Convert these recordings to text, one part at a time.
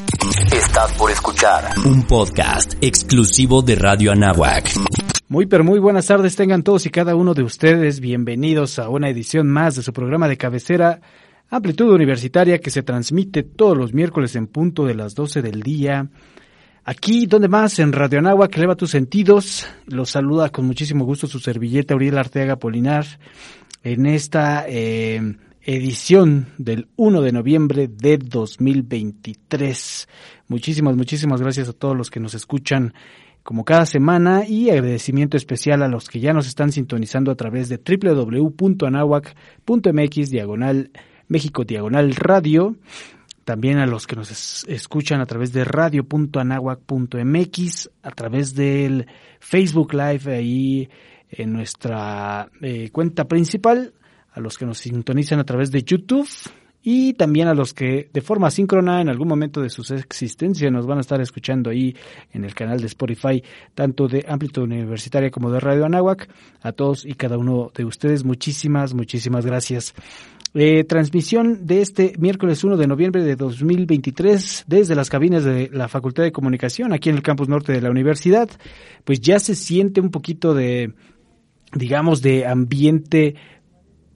Estás por escuchar un podcast exclusivo de Radio Anáhuac. Muy pero muy buenas tardes tengan todos y cada uno de ustedes. Bienvenidos a una edición más de su programa de cabecera Amplitud Universitaria que se transmite todos los miércoles en punto de las 12 del día. Aquí, donde más, en Radio Anáhuac, eleva tus sentidos. Los saluda con muchísimo gusto su servilleta Uriel Arteaga Polinar en esta eh, edición del 1 de noviembre de 2023. Muchísimas, muchísimas gracias a todos los que nos escuchan como cada semana y agradecimiento especial a los que ya nos están sintonizando a través de www.anahuac.mx diagonal México diagonal radio. También a los que nos escuchan a través de radio.anahuac.mx, a través del Facebook Live ahí en nuestra eh, cuenta principal, a los que nos sintonizan a través de YouTube y también a los que de forma síncrona en algún momento de su existencia nos van a estar escuchando ahí en el canal de Spotify, tanto de Amplitud Universitaria como de Radio Anáhuac. A todos y cada uno de ustedes, muchísimas, muchísimas gracias. Eh, transmisión de este miércoles 1 de noviembre de 2023 desde las cabinas de la Facultad de Comunicación aquí en el campus norte de la universidad. Pues ya se siente un poquito de, digamos, de ambiente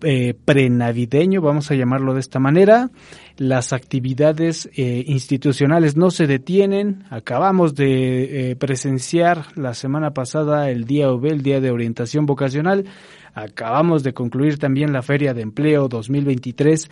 eh, prenavideño, vamos a llamarlo de esta manera. Las actividades eh, institucionales no se detienen. Acabamos de eh, presenciar la semana pasada el Día OB, el Día de Orientación Vocacional. Acabamos de concluir también la Feria de Empleo 2023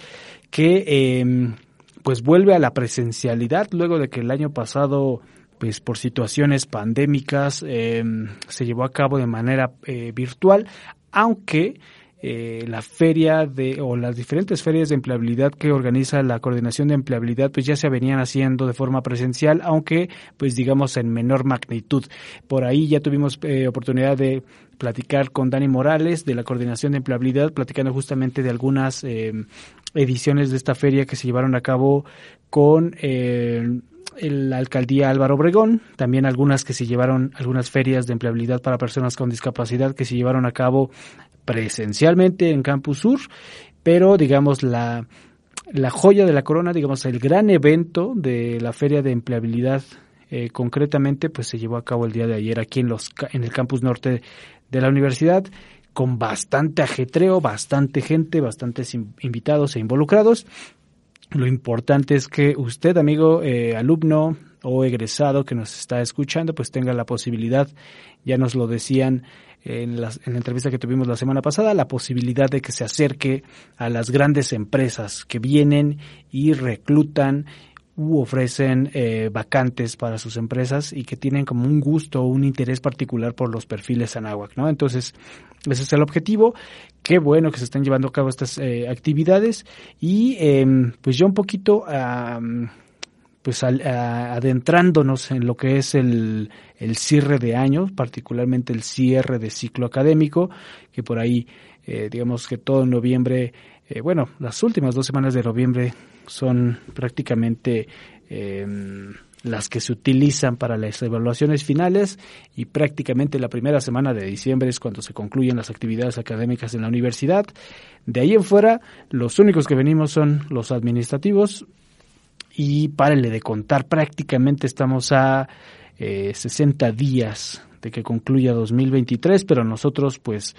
que em, pues vuelve a la presencialidad luego de que el año pasado pues por situaciones pandémicas em, se llevó a cabo de manera eh, virtual, aunque eh, la feria de o las diferentes ferias de empleabilidad que organiza la coordinación de empleabilidad pues ya se venían haciendo de forma presencial aunque pues digamos en menor magnitud. Por ahí ya tuvimos eh, oportunidad de platicar con Dani Morales de la coordinación de empleabilidad platicando justamente de algunas eh, ediciones de esta feria que se llevaron a cabo con la alcaldía Álvaro Obregón, también algunas que se llevaron, algunas ferias de empleabilidad para personas con discapacidad que se llevaron a cabo presencialmente en Campus Sur, pero digamos la, la joya de la corona, digamos el gran evento de la feria de empleabilidad eh, concretamente, pues se llevó a cabo el día de ayer aquí en los en el campus norte de la universidad con bastante ajetreo, bastante gente, bastantes invitados e involucrados. Lo importante es que usted, amigo, eh, alumno o egresado que nos está escuchando, pues tenga la posibilidad, ya nos lo decían en la, en la entrevista que tuvimos la semana pasada, la posibilidad de que se acerque a las grandes empresas que vienen y reclutan u ofrecen eh, vacantes para sus empresas y que tienen como un gusto o un interés particular por los perfiles Anáhuac, ¿no? Entonces, ese es el objetivo. Qué bueno que se están llevando a cabo estas eh, actividades y em, pues yo un poquito pues adentrándonos en lo que es el, el cierre de año, particularmente el cierre de ciclo académico, que por ahí eh, digamos que todo noviembre, eh, bueno, las últimas dos semanas de noviembre son prácticamente eh, las que se utilizan para las evaluaciones finales y prácticamente la primera semana de diciembre es cuando se concluyen las actividades académicas en la universidad. De ahí en fuera, los únicos que venimos son los administrativos y párenle de contar, prácticamente estamos a eh, 60 días de que concluya 2023, pero nosotros pues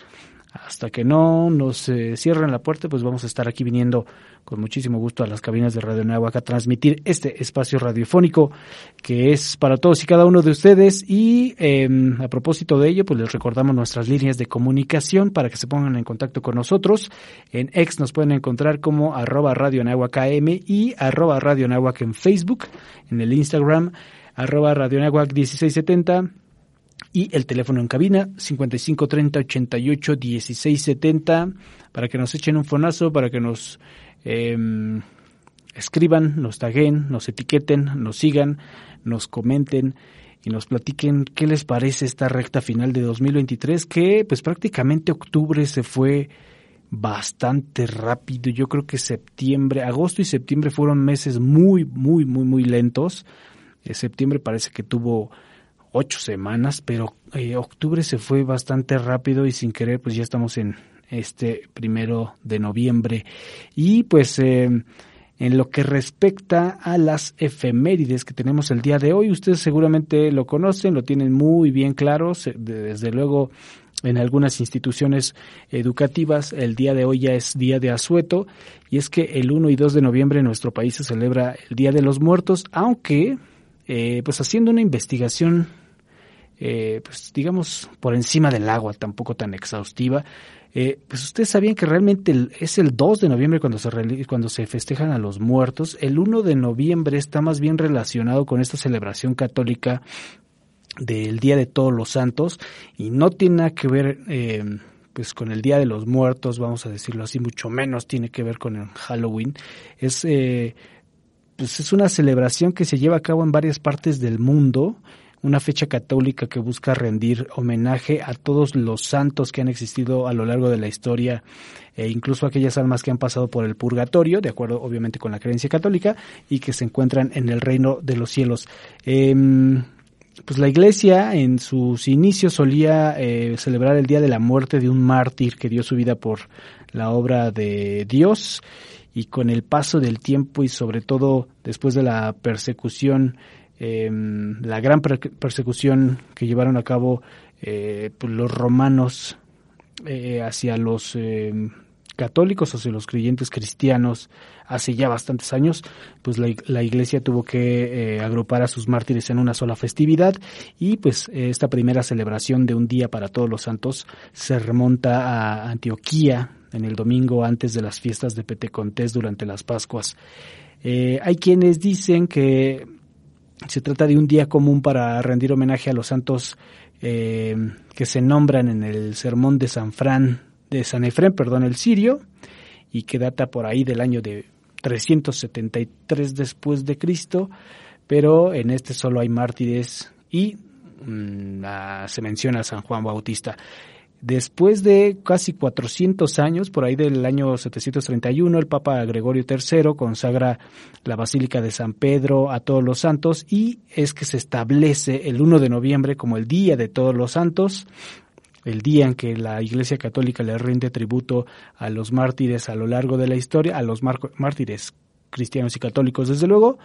hasta que no nos eh, cierren la puerta, pues vamos a estar aquí viniendo con muchísimo gusto a las cabinas de Radio Nahuac a transmitir este espacio radiofónico que es para todos y cada uno de ustedes. Y em, a propósito de ello, pues les recordamos nuestras líneas de comunicación para que se pongan en contacto con nosotros. En ex nos pueden encontrar como arroba Radio Nahuac AM y arroba Radio Nahuac en Facebook, en el Instagram arroba Radio Nahuac 1670 y el teléfono en cabina 5530 88 1670 para que nos echen un fonazo, para que nos eh, escriban, nos taguen, nos etiqueten, nos sigan, nos comenten y nos platiquen qué les parece esta recta final de 2023 que pues prácticamente octubre se fue bastante rápido. Yo creo que septiembre, agosto y septiembre fueron meses muy, muy, muy, muy lentos. Eh, septiembre parece que tuvo ocho semanas, pero eh, octubre se fue bastante rápido y sin querer pues ya estamos en este primero de noviembre. Y pues eh, en lo que respecta a las efemérides que tenemos el día de hoy, ustedes seguramente lo conocen, lo tienen muy bien claro, desde luego en algunas instituciones educativas el día de hoy ya es día de asueto y es que el 1 y 2 de noviembre en nuestro país se celebra el Día de los Muertos, aunque eh, pues haciendo una investigación eh, pues digamos por encima del agua, tampoco tan exhaustiva, eh, pues ustedes sabían que realmente es el 2 de noviembre cuando se, cuando se festejan a los muertos. El 1 de noviembre está más bien relacionado con esta celebración católica del Día de Todos los Santos y no tiene nada que ver eh, pues con el Día de los Muertos, vamos a decirlo así, mucho menos tiene que ver con el Halloween. Es eh, pues es una celebración que se lleva a cabo en varias partes del mundo una fecha católica que busca rendir homenaje a todos los santos que han existido a lo largo de la historia, e incluso aquellas almas que han pasado por el purgatorio, de acuerdo obviamente con la creencia católica, y que se encuentran en el reino de los cielos. Em, pues la iglesia en sus inicios solía eh, celebrar el día de la muerte de un mártir que dio su vida por la obra de Dios y con el paso del tiempo y sobre todo después de la persecución eh, la gran persecución que llevaron a cabo eh, pues, los romanos eh, hacia los em, católicos, hacia los creyentes cristianos hace ya bastantes años, pues la, la iglesia tuvo que eh, agrupar a sus mártires en una sola festividad y pues esta primera celebración de un día para todos los santos se remonta a Antioquía en el domingo antes de las fiestas de Petecontés durante las Pascuas. hay quienes dicen que se trata de un día común para rendir homenaje a los santos eh, que se nombran en el sermón de San Fran, de San Efrén, perdón, el sirio, y que data por ahí del año de 373 después de Cristo, pero en este solo hay mártires y mm, se menciona a San Juan Bautista. Después de casi 400 años, por ahí del año 731, el Papa Gregorio III consagra la Basílica de San Pedro a todos los santos y es que se establece el 1 de noviembre como el Día de Todos los Santos, el día en que la Iglesia Católica le rinde tributo a los mártires a lo largo de la historia, a los mártires cristianos y católicos desde luego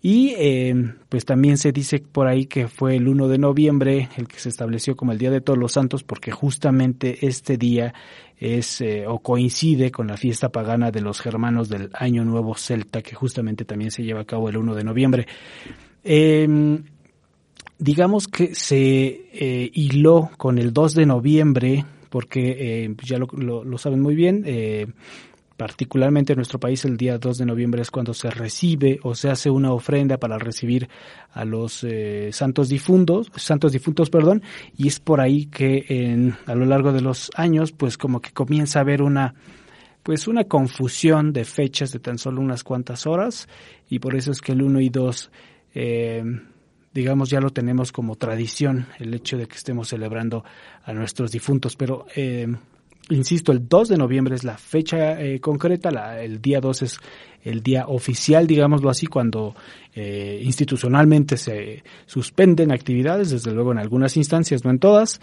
y eh, pues también se dice por ahí que fue el 1 de noviembre el que se estableció como el Día de Todos los Santos porque justamente este día es eh, o coincide con la fiesta pagana de los germanos del Año Nuevo Celta que justamente también se lleva a cabo el 1 de noviembre. Em, digamos que se eh, hiló con el 2 de noviembre porque ya lo, lo, saben muy bien, particularmente en nuestro país el día 2 de noviembre es cuando se recibe o se hace una ofrenda para recibir a los eh, santos difuntos, santos difuntos, perdón, y es por ahí que en, a lo largo de los años pues como que comienza a haber una pues una confusión de fechas de tan solo unas cuantas horas y por eso es que el 1 y 2 eh, digamos ya lo tenemos como tradición el hecho de que estemos celebrando a nuestros difuntos, pero eh, Insisto, el 2 de noviembre es la fecha eh, concreta, la, el día 2 es el día oficial, digámoslo así, cuando eh, institucionalmente se suspenden actividades, desde luego en algunas instancias, no en todas,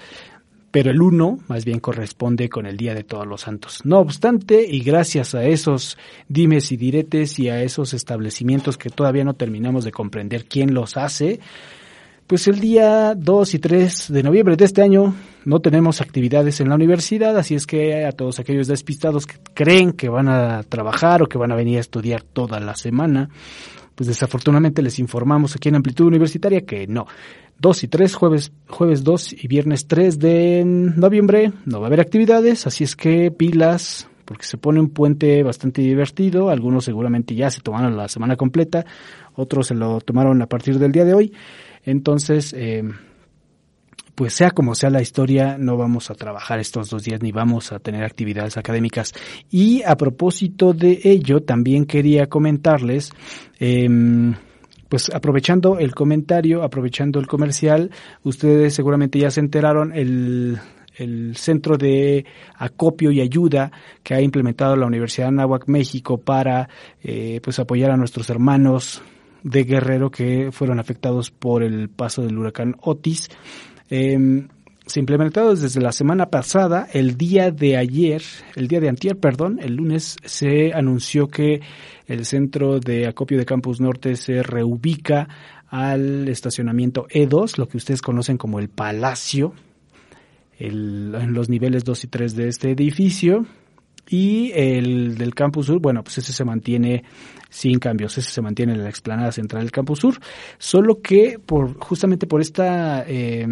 pero el 1 más bien corresponde con el Día de Todos los Santos. No obstante, y gracias a esos dimes y diretes y a esos establecimientos que todavía no terminamos de comprender quién los hace, pues el día 2 y 3 de noviembre de este año no tenemos actividades en la universidad, así es que a todos aquellos despistados que creen que van a trabajar o que van a venir a estudiar toda la semana, pues desafortunadamente les informamos aquí en Amplitud Universitaria que no. 2 y 3, jueves, jueves 2 y viernes 3 de noviembre no va a haber actividades, así es que pilas, porque se pone un puente bastante divertido, algunos seguramente ya se tomaron la semana completa, otros se lo tomaron a partir del día de hoy. Entonces, eh, pues sea como sea la historia, no vamos a trabajar estos dos días ni vamos a tener actividades académicas. Y a propósito de ello, también quería comentarles, em, pues aprovechando el comentario, aprovechando el comercial, ustedes seguramente ya se enteraron el, el centro de acopio y ayuda que ha implementado la Universidad de Anáhuac México para eh, pues apoyar a nuestros hermanos de Guerrero que fueron afectados por el paso del huracán Otis. Eh, se implementado desde la semana pasada. El día de ayer, el día de antier, perdón, el lunes se anunció que el centro de acopio de Campus Norte se reubica al estacionamiento E2, lo que ustedes conocen como el Palacio, en los niveles 2 y 3 de este edificio. Y el del Campus Sur, bueno, pues ese se mantiene sin cambios, ese se mantiene en la explanada central del Campus Sur, solo que por justamente por esta eh,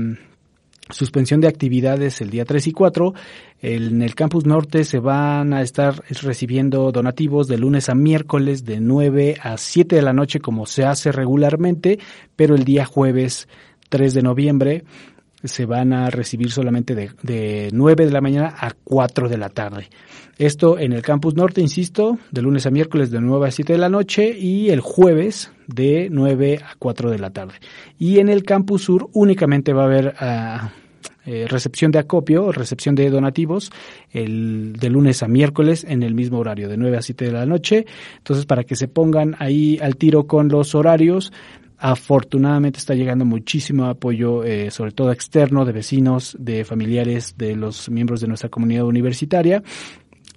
suspensión de actividades el día 3 y 4. En el campus norte se van a estar recibiendo donativos de lunes a miércoles de 9 a 7 de la noche como se hace regularmente, pero el día jueves 3 de noviembre se van a recibir solamente de, de 9 de la mañana a 4 de la tarde. Esto en el campus norte, insisto, de lunes a miércoles de 9 a 7 de la noche y el jueves de 9 a 4 de la tarde. Y en el campus sur únicamente va a haber uh, eh, recepción de acopio, recepción de donativos, el de lunes a miércoles en el mismo horario, de 9 a 7 de la noche. Entonces, para que se pongan ahí al tiro con los horarios, Afortunadamente está llegando muchísimo apoyo, eh, sobre todo externo, de vecinos, de familiares, de los miembros de nuestra comunidad universitaria.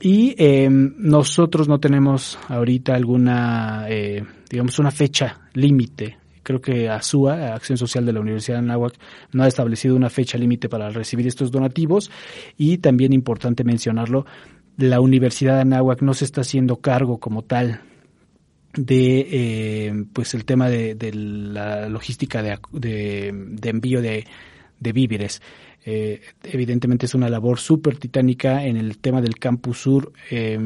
Y eh, nosotros no tenemos ahorita alguna, eh, digamos, una fecha límite creo que ASUA, Acción Social de la Universidad de Anáhuac, no ha establecido una fecha límite para recibir estos donativos y también importante mencionarlo, la Universidad de Anáhuac no se está haciendo cargo como tal de eh, pues el tema de, la logística de, de, envío de, de víveres. Eh, evidentemente es una labor súper titánica en el tema del campus sur, eh,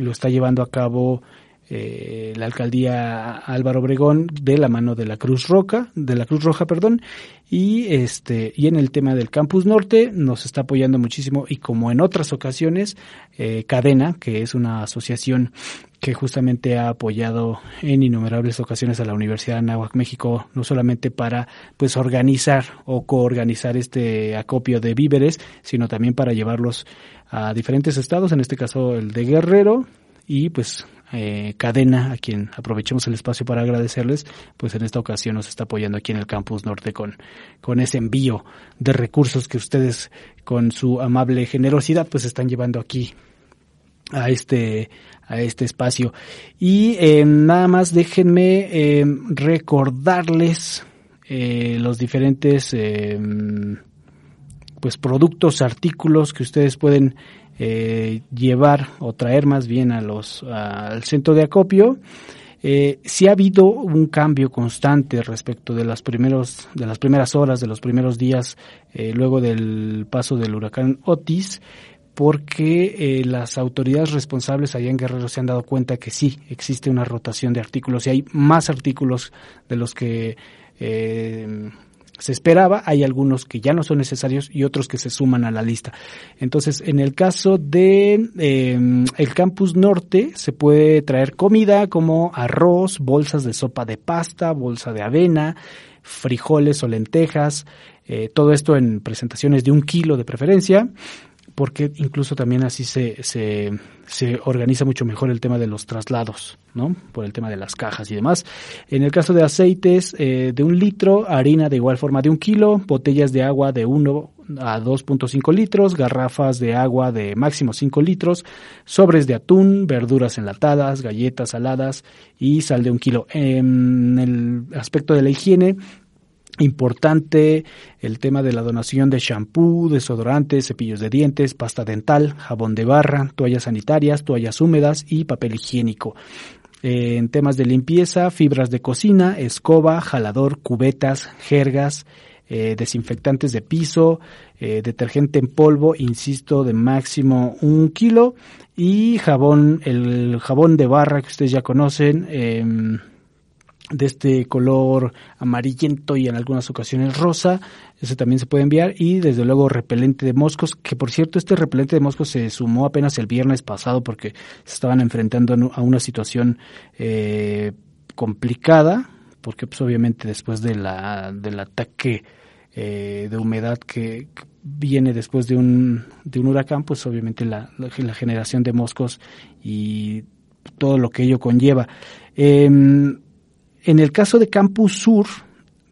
lo está llevando a cabo eh, la alcaldía Álvaro Obregón de la mano de la Cruz Roja, de la Cruz Roja, perdón, y este y en el tema del Campus Norte nos está apoyando muchísimo y como en otras ocasiones eh, Cadena, que es una asociación que justamente ha apoyado en innumerables ocasiones a la Universidad de Anáhuac México, no solamente para pues organizar o coorganizar este acopio de víveres, sino también para llevarlos a diferentes estados, en este caso el de Guerrero, y pues eh, cadena, a quien aprovechemos el espacio para agradecerles, pues en esta ocasión nos está apoyando aquí en el Campus Norte con, con ese envío de recursos que ustedes con su amable generosidad pues están llevando aquí a este a este espacio. Y eh, nada más déjenme eh, recordarles los diferentes pues productos artículos que ustedes pueden eh, llevar o traer más bien a los al centro de acopio eh, si ha habido un cambio constante respecto de las primeros de las primeras horas de los primeros días eh, luego del paso del huracán Otis porque eh, las autoridades responsables allá en Guerrero se han dado cuenta que sí existe una rotación de artículos y hay más artículos de los que eh, se esperaba, hay algunos que ya no son necesarios y otros que se suman a la lista. Entonces, en el caso de eh, el campus norte, se puede traer comida como arroz, bolsas de sopa de pasta, bolsa de avena, frijoles o lentejas, eh, todo esto en presentaciones de un kilo de preferencia porque incluso también así se, se, se, organiza mucho mejor el tema de los traslados, ¿no? Por el tema de las cajas y demás. En el caso de aceites, eh, de un litro, harina de igual forma de un kilo, botellas de agua de 1 a 2.5 litros, garrafas de agua de máximo 5 litros, sobres de atún, verduras enlatadas, galletas saladas y sal de un kilo. En el aspecto de la higiene, Importante el tema de la donación de shampoo, desodorantes, cepillos de dientes, pasta dental, jabón de barra, toallas sanitarias, toallas húmedas y papel higiénico. Eh, en temas de limpieza, fibras de cocina, escoba, jalador, cubetas, jergas, eh, desinfectantes de piso, eh, detergente en polvo, insisto, de máximo un kilo y jabón, el jabón de barra que ustedes ya conocen, em, de este color amarillento y en algunas ocasiones rosa, ese también se puede enviar y desde luego repelente de moscos, que por cierto este repelente de moscos se sumó apenas el viernes pasado porque se estaban enfrentando a una situación eh, complicada, porque pues obviamente después de la, del ataque eh, de humedad que viene después de un, de un huracán, pues obviamente la, la, generación de moscos y todo lo que ello conlleva. Em, en el caso de Campus Sur,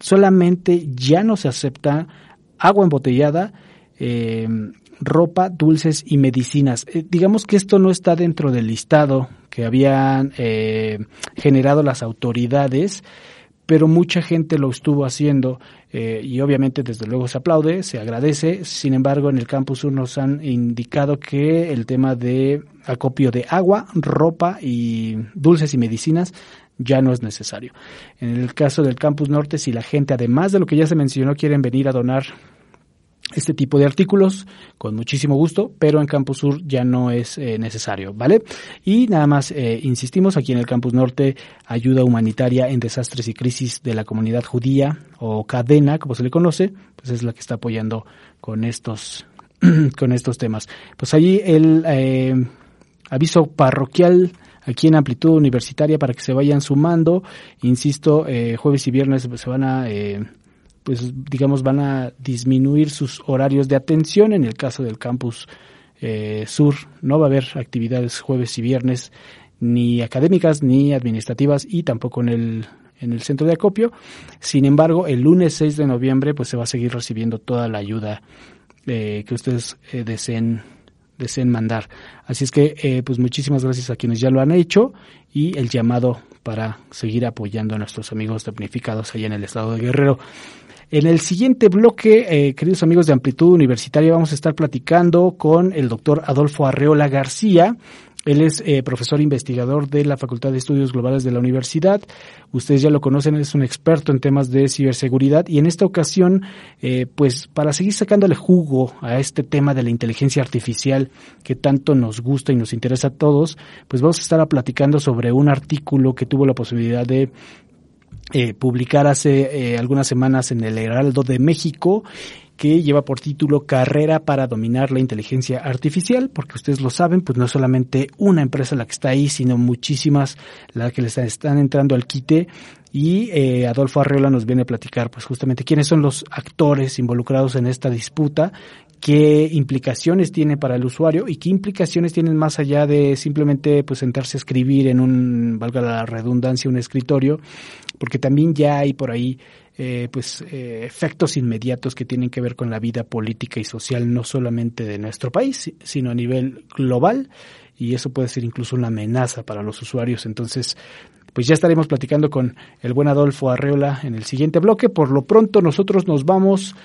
solamente ya no se acepta agua embotellada, em, ropa, dulces y medicinas. Eh, digamos que esto no está dentro del listado que habían eh, generado las autoridades, pero mucha gente lo estuvo haciendo eh, y obviamente desde luego se aplaude, se agradece. Sin embargo, en el Campus Sur nos han indicado que el tema de acopio de agua, ropa y dulces y medicinas ya no es necesario. En el caso del Campus Norte, si la gente, además de lo que ya se mencionó, quieren venir a donar este tipo de artículos con muchísimo gusto, pero en Campus Sur ya no es eh, necesario, ¿vale? Y nada más, eh, insistimos, aquí en el Campus Norte, ayuda humanitaria en desastres y crisis de la comunidad judía o cadena, como se le conoce, pues es la que está apoyando con estos, con estos temas. Pues allí el eh, aviso parroquial aquí en Amplitud Universitaria para que se vayan sumando. Insisto, eh, jueves y viernes se van a, eh, pues digamos, van a disminuir sus horarios de atención. En el caso del campus eh, sur, no va a haber actividades jueves y viernes ni académicas ni administrativas y tampoco en el en el centro de acopio. Sin embargo, el lunes 6 de noviembre pues se va a seguir recibiendo toda la ayuda que ustedes deseen deseen mandar. Así es que, eh, pues muchísimas gracias a quienes ya lo han hecho y el llamado para seguir apoyando a nuestros amigos damnificados allá en el estado de Guerrero. En el siguiente bloque, eh, queridos amigos de Amplitud Universitaria, vamos a estar platicando con el doctor Adolfo Arreola García. Él es eh, profesor investigador de la Facultad de Estudios Globales de la Universidad. Ustedes ya lo conocen, es un experto en temas de ciberseguridad y en esta ocasión, eh, pues para seguir sacándole jugo a este tema de la inteligencia artificial que tanto nos gusta y nos interesa a todos, pues vamos a estar platicando sobre un artículo que tuvo la posibilidad de eh, publicar hace algunas semanas en el Heraldo de México que lleva por título Carrera para dominar la inteligencia artificial, porque ustedes lo saben, pues no es solamente una empresa la que está ahí, sino muchísimas las que les están entrando al quite. Y eh, Adolfo Arreola nos viene a platicar pues justamente quiénes son los actores involucrados en esta disputa, qué implicaciones tiene para el usuario y qué implicaciones tienen más allá de simplemente pues sentarse a escribir en un, valga la redundancia, un escritorio, porque también ya hay por ahí eh, pues eh, efectos inmediatos que tienen que ver con la vida política y social no solamente de nuestro país sino a nivel global y eso puede ser incluso una amenaza para los usuarios. Entonces pues ya estaremos platicando con el buen Adolfo Arreola en el siguiente bloque. Por lo pronto nosotros nos vamos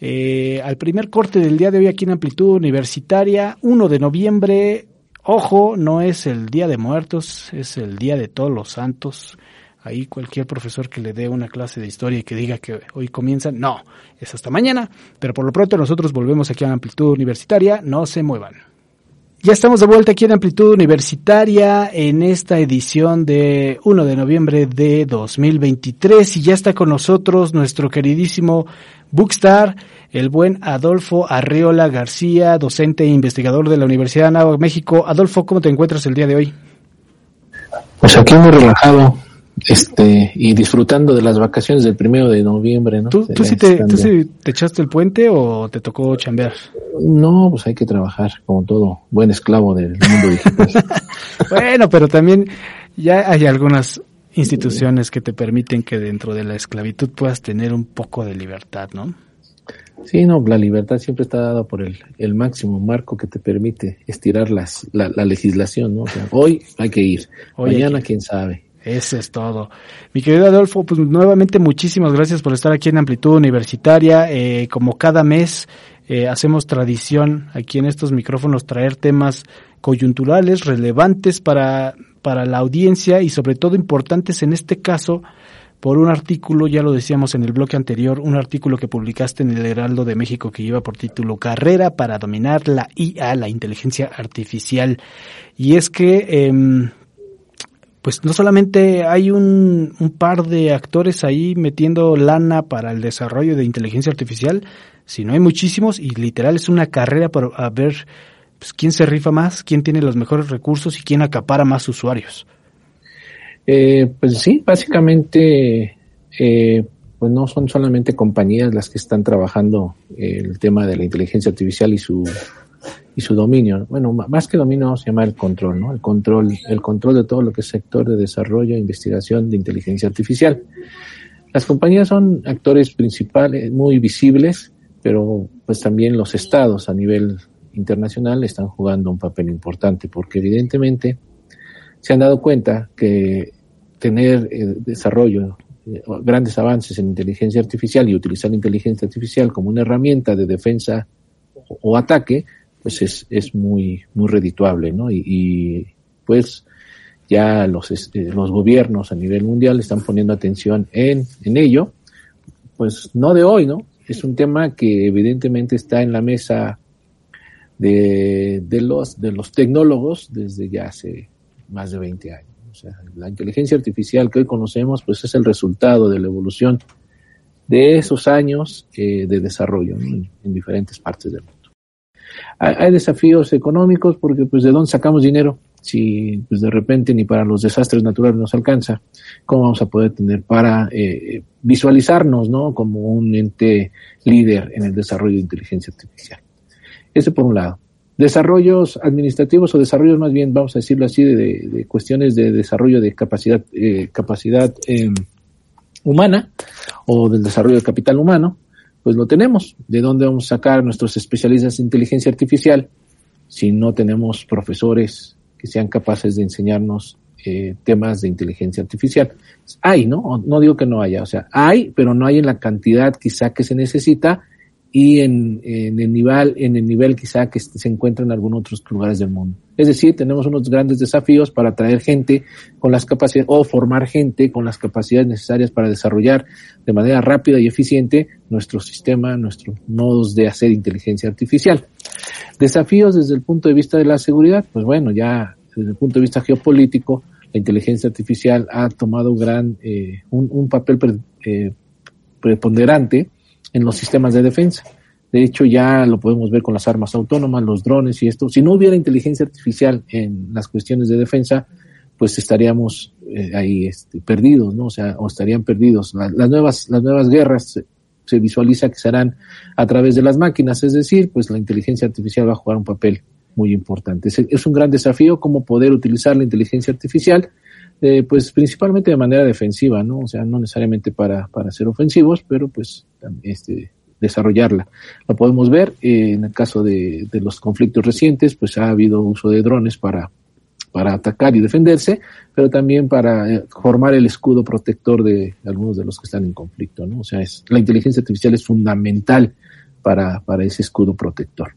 eh, al primer corte del día de hoy aquí en Amplitud Universitaria 1 de noviembre. Ojo no es el día de muertos es el día de todos los santos ahí cualquier profesor que le dé una clase de historia y que diga que hoy comienza, no, es hasta mañana, pero por lo pronto nosotros volvemos aquí a Amplitud Universitaria, no se muevan. Ya estamos de vuelta aquí en Amplitud Universitaria en esta edición de 1 de noviembre de 2023 y ya está con nosotros nuestro queridísimo Bookstar, el buen Adolfo Arreola García, docente e investigador de la Universidad de Anáhuac, México. Adolfo, ¿cómo te encuentras el día de hoy? Pues aquí muy relajado, este y disfrutando de las vacaciones del primero de noviembre, ¿no? ¿Tú, tú, sí te, ¿Tú, sí te, echaste el puente o te tocó chambear? No, pues hay que trabajar como todo buen esclavo del mundo digital. bueno, pero también ya hay algunas instituciones que te permiten que dentro de la esclavitud puedas tener un poco de libertad, ¿no? Sí, no, la libertad siempre está dada por el, el máximo marco que te permite estirar las, la, la legislación, ¿no? O sea, hoy hay que ir, mañana quién sabe. Eso es todo. Mi querido Adolfo, pues nuevamente muchísimas gracias por estar aquí en Amplitud Universitaria. Eh, como cada mes eh, hacemos tradición aquí en estos micrófonos traer temas coyunturales, relevantes para, para la audiencia y sobre todo importantes en este caso por un artículo, ya lo decíamos en el bloque anterior, un artículo que publicaste en el Heraldo de México que lleva por título Carrera para dominar la IA, la inteligencia artificial. Y es que... Eh, pues no solamente hay un, un, par de actores ahí metiendo lana para el desarrollo de inteligencia artificial, sino hay muchísimos y literal es una carrera para ver pues, quién se rifa más, quién tiene los mejores recursos y quién acapara más usuarios. Eh, pues sí, básicamente, eh, pues no son solamente compañías las que están trabajando el tema de la inteligencia artificial y su y su dominio. Bueno, más que dominio vamos a llamar el control, ¿no? El control, el control de todo lo que es sector de desarrollo investigación de inteligencia artificial. Las compañías son actores principales, muy visibles, pero pues también los estados a nivel internacional están jugando un papel importante, porque evidentemente se han dado cuenta que tener eh, desarrollo, eh, grandes avances en inteligencia artificial y utilizar la inteligencia artificial como una herramienta de defensa o ataque, pues es, es muy, muy redituable, ¿no? Y, pues ya los, este, los gobiernos a nivel mundial están poniendo atención en, en ello, pues no de hoy, ¿no? Es un tema que evidentemente está en la mesa de, de, los, de los tecnólogos desde ya hace más de 20 años. O sea, la inteligencia artificial que hoy conocemos, pues es el resultado de la evolución de esos años eh, de desarrollo en diferentes partes del mundo. Hay, desafíos económicos porque pues de dónde sacamos dinero si pues de repente ni para los desastres naturales nos alcanza, ¿cómo vamos a poder tener para eh, visualizarnos ¿no? como un ente líder en el desarrollo de inteligencia artificial? Ese por un lado. Desarrollos administrativos o desarrollos más bien, vamos a decirlo así, de, cuestiones de desarrollo de capacidad, eh, capacidad em, humana o del desarrollo de capital humano, pues lo tenemos. ¿De dónde vamos a sacar nuestros especialistas en inteligencia artificial si no tenemos profesores que sean capaces de enseñarnos eh, temas de inteligencia artificial? Hay, ¿no? No digo que no haya, o sea, hay, pero no hay en la cantidad quizá que se necesita y en, en, el nivel, en el nivel quizá que se encuentra en algunos otros lugares del mundo. Es decir, tenemos unos grandes desafíos para atraer gente con las capacidades o formar gente con las capacidades necesarias para desarrollar de manera rápida y eficiente nuestro sistema, nuestros nodos de hacer inteligencia artificial. Desafíos desde el punto de vista de la seguridad, pues bueno, ya desde el punto de vista geopolítico, la inteligencia artificial ha tomado gran, eh, un, un, papel eh, preponderante en los sistemas de defensa. De hecho, ya lo podemos ver con las armas autónomas, los drones y esto. Si no hubiera inteligencia artificial en las cuestiones de defensa, pues estaríamos eh, ahí este, perdidos, ¿no? O sea, o estarían perdidos. las nuevas, las nuevas guerras se, visualiza que serán a través de las máquinas, es decir, pues la inteligencia artificial va a jugar un papel muy importante. Es, es un gran desafío cómo poder utilizar la inteligencia artificial eh, pues principalmente de manera defensiva, ¿no? O sea, no necesariamente para, para ser ofensivos, pero pues este, desarrollarla. Lo podemos ver eh, en el caso de, de, los conflictos recientes, pues ha habido uso de drones para, para atacar y defenderse, pero también para eh, formar el escudo protector de algunos de los que están en conflicto, ¿no? O sea, es, la inteligencia artificial es fundamental para, para ese escudo protector.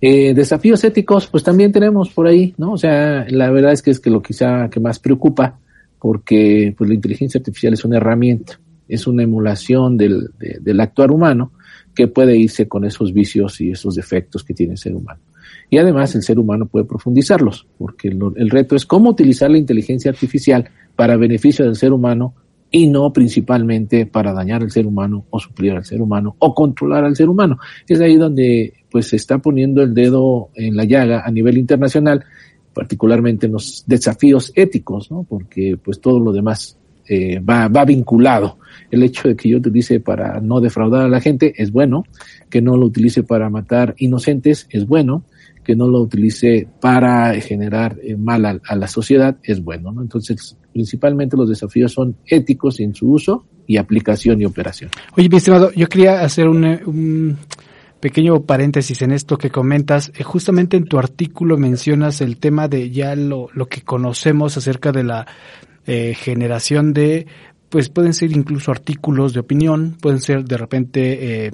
Eh, desafíos éticos, pues también tenemos por ahí, ¿no? O sea, la verdad es que es que lo quizá que más preocupa, porque pues la inteligencia artificial es una herramienta, es una emulación del, del actuar humano que puede irse con esos vicios y esos defectos que tiene el ser humano. Y además el ser humano puede profundizarlos, porque el reto es cómo utilizar la inteligencia artificial para beneficio del ser humano y no principalmente para dañar al ser humano o suplir al ser humano o controlar al ser humano. Es ahí donde pues se está poniendo el dedo en la llaga a nivel internacional, particularmente en los desafíos éticos, ¿no? Porque pues todo lo demás eh, va, va vinculado. El hecho de que yo utilice para no defraudar a la gente es bueno, que no lo utilice para matar inocentes es bueno, que no lo utilice para generar eh, mal a, la sociedad es bueno. ¿no? Entonces, principalmente los desafíos son éticos en su uso y aplicación y operación. Oye, mi estimado, yo quería hacer un, un pequeño paréntesis en esto que comentas. Eh, justamente en tu artículo mencionas el tema de ya lo, lo que conocemos acerca de la eh, generación de, pues pueden ser incluso artículos de opinión, pueden ser de repente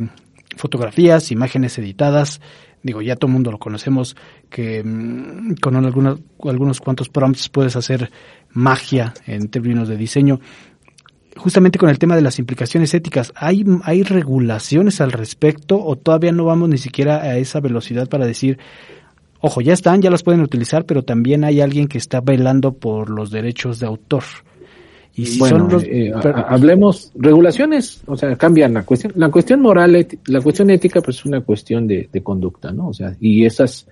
fotografías, imágenes editadas, digo, ya todo el mundo lo conocemos, que mm, con algunos, algunos cuantos prompts puedes hacer magia en términos de diseño. Justamente con el tema de las implicaciones éticas, ¿hay, ¿hay regulaciones al respecto o todavía no vamos ni siquiera a esa velocidad para decir, ojo, ya están, ya las pueden utilizar, pero también hay alguien que está velando por los derechos de autor. Y si son los, eh, hablemos regulaciones, o sea, cambian la cuestión, la cuestión moral, la cuestión ética, pues es una cuestión de, de, conducta, ¿no? O sea, y esas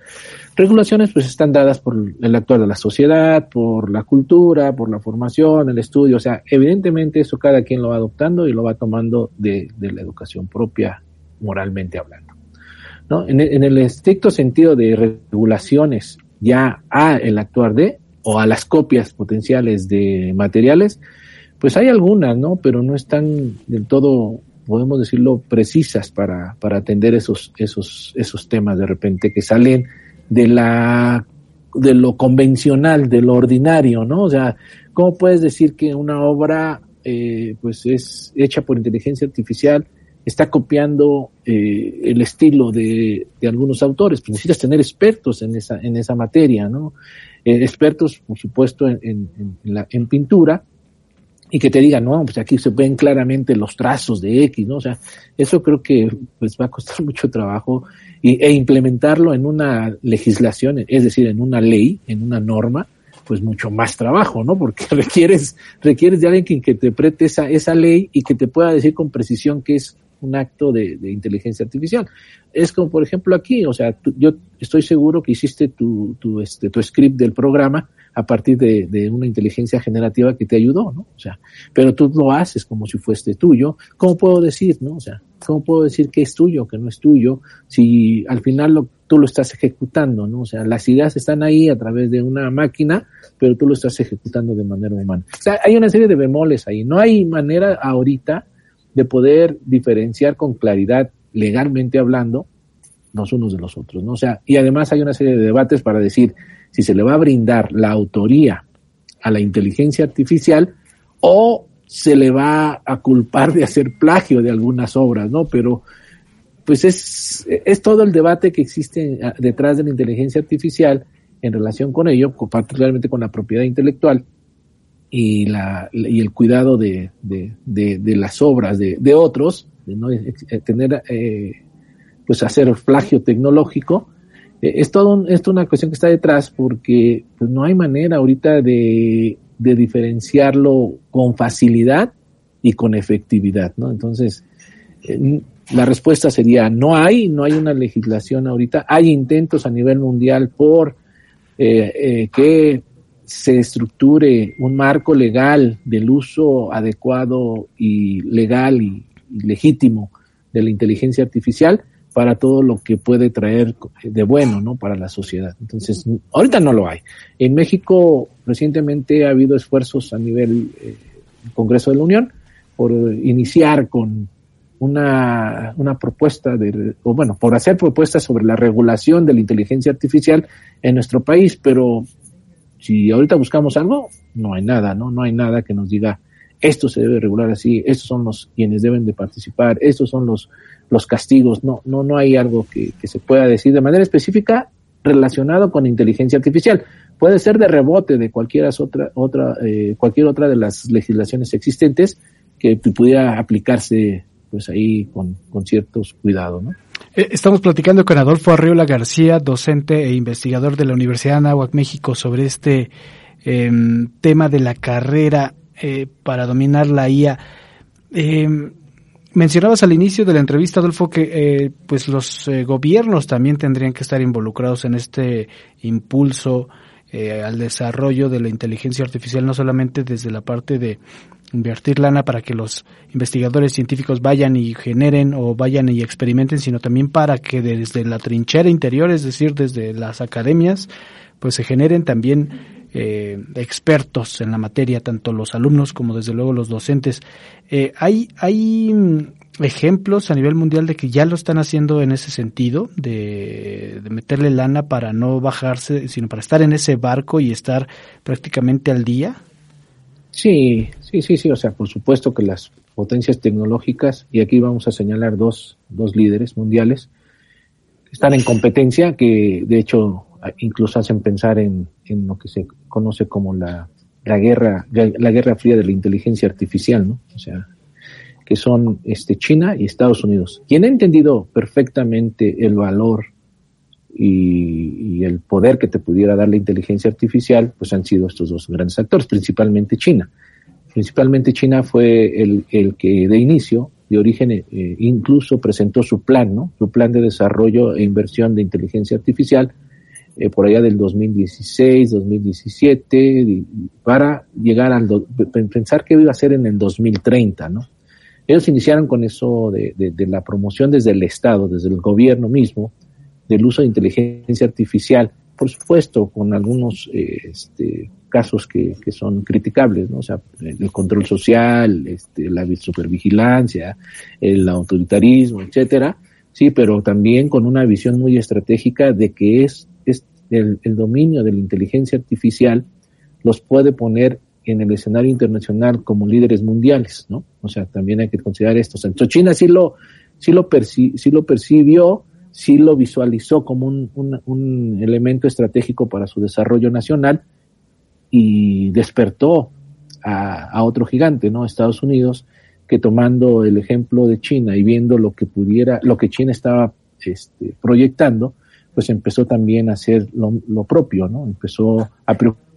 regulaciones, pues están dadas por el actual de la sociedad, por la cultura, por la formación, el estudio, o sea, evidentemente eso cada quien lo va adoptando y lo va tomando de, de la educación propia, moralmente hablando, ¿no? En, en el estricto sentido de regulaciones ya a el actuar de, o a las copias potenciales de materiales, pues hay algunas, ¿no? Pero no están del todo, podemos decirlo, precisas para, para atender esos, esos, esos temas de repente que salen de la de lo convencional, de lo ordinario, ¿no? O sea, ¿cómo puedes decir que una obra eh, pues es hecha por inteligencia artificial está copiando eh, el estilo de, de, algunos autores? Pues necesitas tener expertos en esa, en esa materia, ¿no? Eh, expertos, por supuesto, en, en, la, en, pintura, y que te digan, no, pues aquí se ven claramente los trazos de X, ¿no? O sea, eso creo que pues va a costar mucho trabajo y, e implementarlo en una legislación, es decir, en una ley, en una norma, pues mucho más trabajo, ¿no? Porque requieres, requieres de alguien que interprete esa, esa ley y que te pueda decir con precisión qué es un acto de, inteligencia artificial. Es como, por ejemplo, aquí, o sea, yo estoy seguro que hiciste tu, tu, este, tu script del programa a partir de, de, una inteligencia generativa que te ayudó, ¿no? O sea, pero tú lo haces como si fuese tuyo. ¿Cómo puedo decir, no? O sea, ¿cómo puedo decir que es tuyo, que no es tuyo, si al final lo, tú lo estás ejecutando, ¿no? O sea, las ideas están ahí a través de una máquina, pero tú lo estás ejecutando de manera humana. O sea, hay una serie de bemoles ahí. No hay manera ahorita de poder diferenciar con claridad, legalmente hablando, los unos de los otros, ¿no? Sea, y además hay una serie de debates para decir si se le va a brindar la autoría a la inteligencia artificial o se le va a culpar de hacer plagio de algunas obras, ¿no? Pero pues es, es todo el debate que existe detrás de la inteligencia artificial en relación con ello, particularmente con la propiedad intelectual, y, la, y el cuidado de, de, de, las obras de, otros, de no eh, tener, eh, pues hacer plagio tecnológico, eh, es todo es una cuestión que está detrás porque pues, no hay manera ahorita de, de diferenciarlo con facilidad y con efectividad, ¿no? Entonces, la respuesta sería no hay, no hay una legislación ahorita, hay intentos a nivel mundial por eh, que se estructure un marco legal del uso adecuado y legal y, legítimo de la inteligencia artificial para todo lo que puede traer de bueno, ¿no? Para la sociedad. Entonces, ahorita no lo hay. En México recientemente ha habido esfuerzos a nivel eh, Congreso de la Unión por iniciar con una, una propuesta de, o bueno, por hacer propuestas sobre la regulación de la inteligencia artificial en nuestro país, pero si ahorita buscamos algo, no hay nada, ¿no? No hay nada que nos diga esto se debe regular así, estos son los quienes deben de participar, estos son los, los castigos, no, no, no hay algo que, se pueda decir de manera específica relacionado con inteligencia artificial. Puede ser de rebote de cualquier otra, otra, eh, cualquier otra de las legislaciones existentes que pudiera aplicarse pues ahí con, con ciertos cuidados, ¿no? Eh, estamos platicando con Adolfo Arriola García, docente e investigador de la Universidad de Anáhuac, México, sobre este em, tema de la carrera eh, para dominar la IA. Em, mencionabas al inicio de la entrevista, Adolfo, que eh, pues los gobiernos también tendrían que estar involucrados en este impulso al desarrollo de la inteligencia artificial, no solamente desde la parte de invertir lana para que los investigadores científicos vayan y generen o vayan y experimenten, sino también para que desde la trinchera interior, es decir, desde las academias, pues se generen también eh, expertos en la materia, tanto los alumnos como desde luego los docentes. Eh, hay, hay ejemplos a nivel mundial de que ya lo están haciendo en ese sentido, de, de, meterle lana para no bajarse, sino para estar en ese barco y estar prácticamente al día. Sí, sí, sí, sí. O sea, por supuesto que las potencias tecnológicas, y aquí vamos a señalar dos, dos líderes mundiales, están en competencia, que de hecho incluso hacen pensar en, en lo que se conoce como la, la guerra, la guerra fría de la inteligencia artificial, ¿no? O sea, que son este China y Estados Unidos. Quien ha entendido perfectamente el valor y, el poder que te pudiera dar la inteligencia artificial, pues han sido estos dos grandes actores, principalmente China. Principalmente China fue el, el que de inicio, de origen, eh, incluso presentó su plan, ¿no? Su plan de desarrollo e inversión de inteligencia artificial eh, por allá del 2016, 2017, para llegar al, pensar que iba a ser en el 2030, ¿no? Ellos iniciaron con eso de, de la promoción desde el Estado, desde el gobierno mismo, del uso de inteligencia artificial, por supuesto, con algunos eh, este, casos que, que, son criticables, ¿no? O sea, el control social, este, la supervigilancia, el autoritarismo, etcétera, sí, pero también con una visión muy estratégica de que es, es el, el dominio de la inteligencia artificial los puede poner en el escenario internacional como líderes mundiales, ¿no? O sea, también hay que considerar esto. China sí lo, sí lo, perci sí lo percibió, sí lo visualizó como un, un, elemento estratégico para su desarrollo nacional y despertó a, a, otro gigante, ¿no? Estados Unidos, que tomando el ejemplo de China y viendo lo que pudiera, lo que China estaba este, proyectando, pues empezó también a hacer lo, lo propio, ¿no? Empezó a preocuparse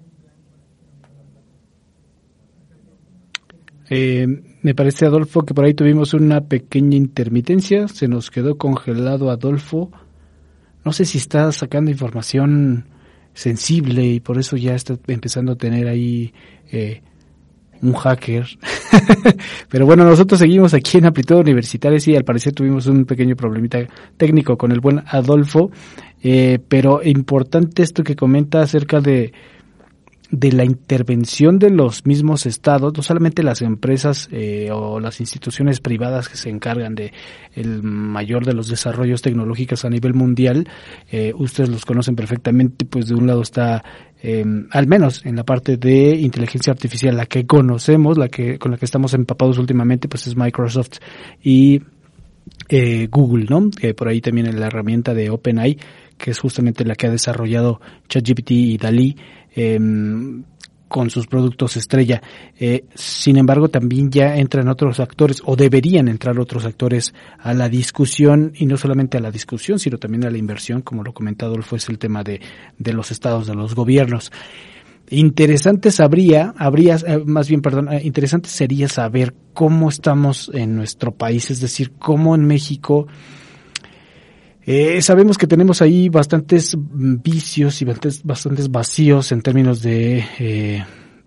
Eh, me parece, Adolfo, que por ahí tuvimos una pequeña intermitencia. Se nos quedó congelado Adolfo. No sé si está sacando información sensible y por eso ya está empezando a tener ahí eh, un hacker. Pero bueno, nosotros seguimos aquí en Amplitud Universitaria y al parecer tuvimos un pequeño problemita técnico con el buen Adolfo. Eh, pero importante esto que comenta acerca de de la intervención de los mismos estados, no solamente las empresas eh, o las instituciones privadas que se encargan de el mayor de los desarrollos tecnológicos a nivel mundial, eh, ustedes los conocen perfectamente, pues de un lado está em, al menos en la parte de inteligencia artificial, la que conocemos, la que con la que estamos empapados últimamente, pues es Microsoft y eh, Google, ¿no? Que por ahí también en la herramienta de OpenAI, que es justamente la que ha desarrollado ChatGPT y DALI, Em, con sus productos estrella. Eh, sin embargo, también ya entran otros actores o deberían entrar otros actores a la discusión y no solamente a la discusión, sino también a la inversión, como lo comentado fue el tema de, de los estados, de los gobiernos. Interesante sabría, habría, eh, más bien, perdón, eh, interesante sería saber cómo estamos en nuestro país, es decir, cómo en México eh, sabemos que tenemos ahí bastantes vicios y bastantes, vacíos en términos eh,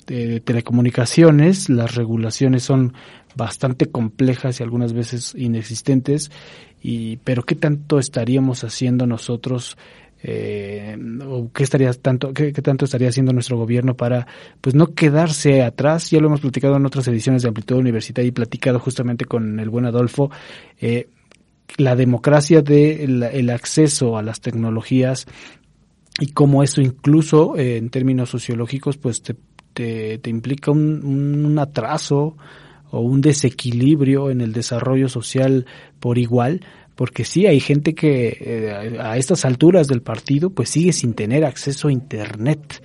de, telecomunicaciones. Las regulaciones son bastante complejas y algunas veces inexistentes. Y, pero ¿qué tanto estaríamos haciendo nosotros eh, o qué estaría tanto qué, tanto estaría haciendo nuestro gobierno para pues no quedarse atrás ya lo hemos platicado en otras ediciones de amplitud universitaria y platicado justamente con el buen Adolfo eh, la democracia del de el acceso a las tecnologías y cómo eso incluso eh, en términos sociológicos pues te, te, implica un, un, atraso o un desequilibrio en el desarrollo social por igual porque sí hay gente que eh, a estas alturas del partido pues sigue sin tener acceso a internet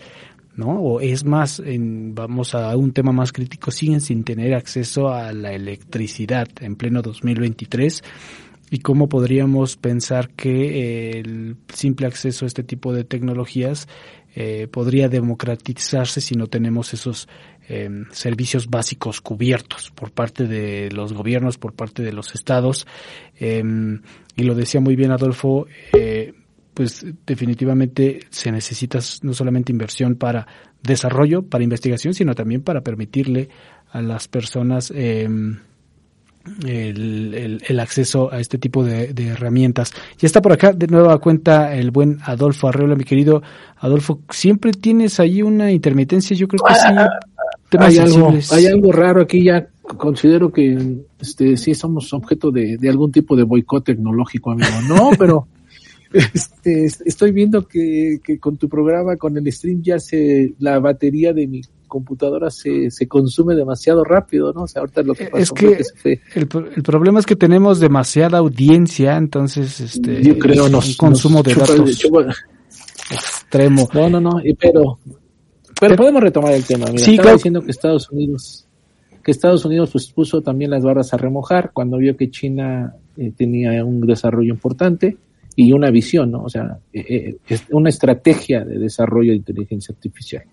¿no? O es más, en, vamos a un tema más crítico, siguen sin tener acceso a la electricidad en pleno 2023 y cómo podríamos pensar que eh, el simple acceso a este tipo de tecnologías eh, podría democratizarse si no tenemos esos em, servicios básicos cubiertos por parte de los gobiernos, por parte de los estados. Em, y lo decía muy bien Adolfo, eh, pues definitivamente se necesita no solamente inversión para desarrollo, para investigación, sino también para permitirle a las personas el, el, acceso a este tipo de, herramientas. Ya está por acá de nueva cuenta el buen Adolfo Arreola, mi querido Adolfo. Siempre tienes ahí una intermitencia, yo creo que sí. hay, algo, hay algo raro aquí ya. Considero que este sí somos objeto de, de algún tipo de boicot tecnológico, amigo. No, pero este, estoy viendo que, que con tu programa, con el stream, ya se la batería de mi computadora se, se consume demasiado rápido, ¿no? O sea, ahorita lo que pasa es que, el, el, problema es que tenemos demasiada audiencia, entonces este yo creo nos, un consumo de datos extremo. No, no, no, pero pero, podemos retomar el tema. Mira, sí, estaba diciendo que Estados Unidos que Estados Unidos pues puso también las barras a remojar cuando vio que China eh, tenía un desarrollo importante y una visión, ¿no? O sea, eh, eh, una estrategia de desarrollo de inteligencia artificial.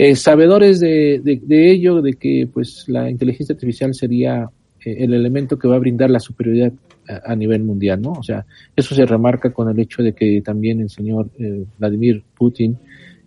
Eh, sabedores de, de, ello, de que pues la inteligencia artificial sería el elemento que va a brindar la superioridad a, nivel mundial, ¿no? O sea, eso se remarca con el hecho de que también el señor Vladimir Putin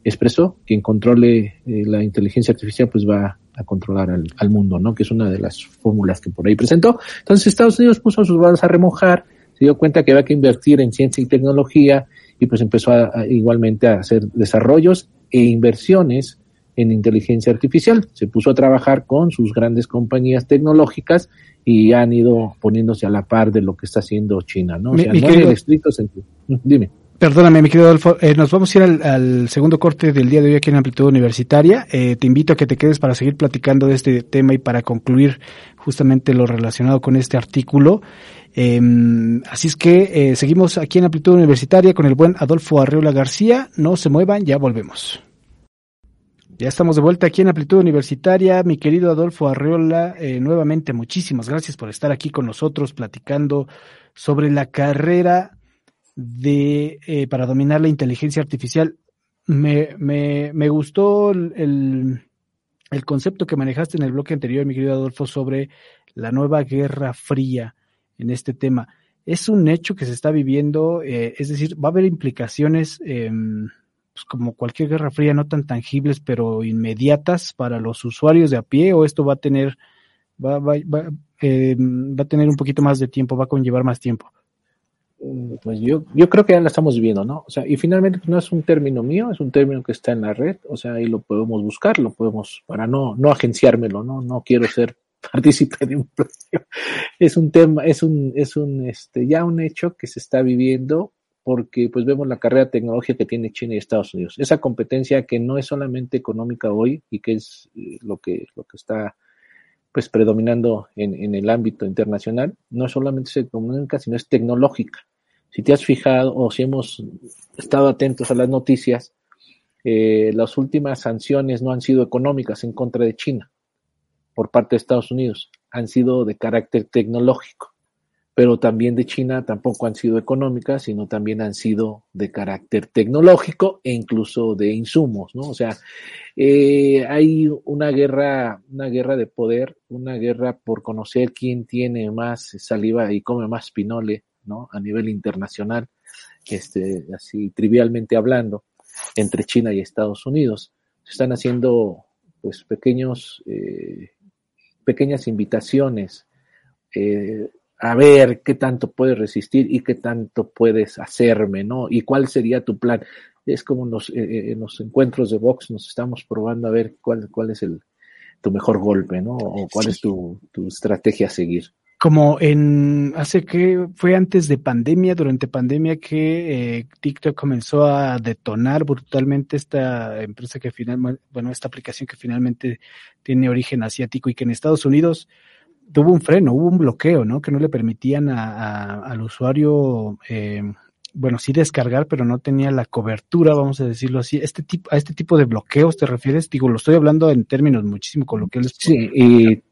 expresó que en controle la inteligencia artificial pues va a controlar al, al, mundo, ¿no? Que es una de las fórmulas que por ahí presentó. Entonces Estados Unidos puso sus balas a remojar, se dio cuenta que había que invertir en ciencia y tecnología y pues empezó a, igualmente a hacer desarrollos e inversiones en inteligencia artificial. Se puso a trabajar con sus grandes compañías tecnológicas y han ido poniéndose a la par de lo que está haciendo China, ¿no? O sea, no en el estricto sentido. Dime. Perdóname, mi querido Adolfo, eh, nos vamos a ir al, segundo corte del día de hoy aquí en Amplitud Universitaria. Eh, te invito a que te quedes para seguir platicando de este tema y para concluir justamente lo relacionado con este artículo. Em, así es que eh, seguimos aquí en Amplitud Universitaria con el buen Adolfo Arreola García. No se muevan, ya volvemos. Ya estamos de vuelta aquí en Amplitud Universitaria. Mi querido Adolfo Arreola, nuevamente muchísimas gracias por estar aquí con nosotros platicando sobre la carrera de eh, para dominar la inteligencia artificial. Me, me, me gustó el, el, concepto que manejaste en el bloque anterior, mi querido Adolfo, sobre la nueva guerra fría en este tema. Es un hecho que se está viviendo, eh, es decir, va a haber implicaciones em, pues como cualquier guerra fría, no tan tangibles, pero inmediatas para los usuarios de a pie, o esto va a tener, va, va, va, em, va a tener un poquito más de tiempo, va a conllevar más tiempo. Mm, pues yo, yo creo que ya la estamos viviendo, ¿no? O sea, y finalmente no es un término mío, es un término que está en la red, o sea, ahí lo podemos buscar, lo podemos, para no, no agenciármelo, ¿no? No quiero ser partícipe de un plagio. Es un tema, es un, es un, este, ya un hecho que se está viviendo porque pues vemos la carrera tecnológica que tiene China y Estados Unidos. Esa competencia que no es solamente económica hoy y que es eh, lo que, lo que está pues predominando en, en el ámbito internacional, no solamente es económica, sino es tecnológica si te has fijado o si hemos estado atentos a las noticias, eh, las últimas sanciones no han sido económicas en contra de China por parte de Estados Unidos, han sido de carácter tecnológico, pero también de China tampoco han sido económicas, sino también han sido de carácter tecnológico e incluso de insumos, ¿no? O sea, eh, hay una guerra, una guerra de poder, una guerra por conocer quién tiene más saliva y come más pinole ¿no? A nivel internacional, este, así trivialmente hablando, entre China y Estados Unidos. Se están haciendo, pues, pequeños, eh, pequeñas invitaciones eh, a ver qué tanto puedes resistir y qué tanto puedes hacerme, ¿no? Y cuál sería tu plan. Es como en los, eh, en los encuentros de box nos estamos probando a ver cuál, cuál es el, tu mejor golpe, ¿no? O cuál es tu, tu estrategia a seguir como en hace que fue antes de pandemia, durante pandemia que eh, TikTok comenzó a detonar brutalmente esta empresa que finalmente, bueno, esta aplicación que finalmente tiene origen asiático y que en Estados Unidos tuvo un freno, hubo un bloqueo, ¿no? Que no le permitían a, al usuario, eh, bueno, sí descargar, pero no tenía la cobertura, vamos a decirlo así. Este tipo, a este tipo de bloqueos te refieres, digo, lo estoy hablando en términos muchísimo coloquiales. Sí, y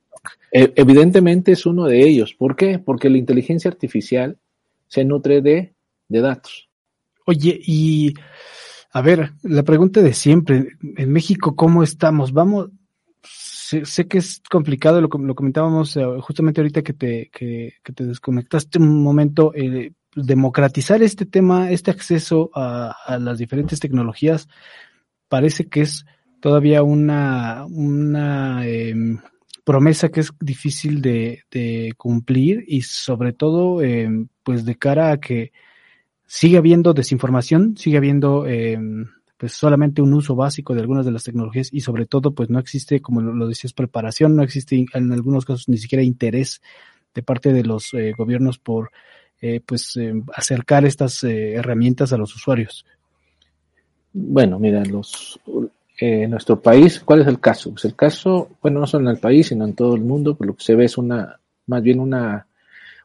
e, evidentemente es uno de ellos. ¿Por qué? Porque la inteligencia artificial se nutre de, de datos. Oye, y a ver, la pregunta de siempre, en México, ¿cómo estamos? Vamos, sé, que es complicado, lo, lo comentábamos eh, justamente ahorita que te, que, te desconectaste un momento, eh, democratizar este tema, este acceso a, las diferentes tecnologías, parece que es todavía una, una eh, promesa que es difícil de, cumplir y sobre todo em, pues de cara a que sigue habiendo desinformación, sigue habiendo em, pues solamente un uso básico de algunas de las tecnologías y sobre todo pues no existe, como lo, decías, preparación, no existe en algunos casos ni siquiera interés de parte de los eh, gobiernos por eh, pues em, acercar estas eh, herramientas a los usuarios. Bueno, mira, los en nuestro país, ¿cuál es el caso? Pues el caso, bueno, no solo en el país, sino en todo el mundo, lo que se ve es una, más bien una,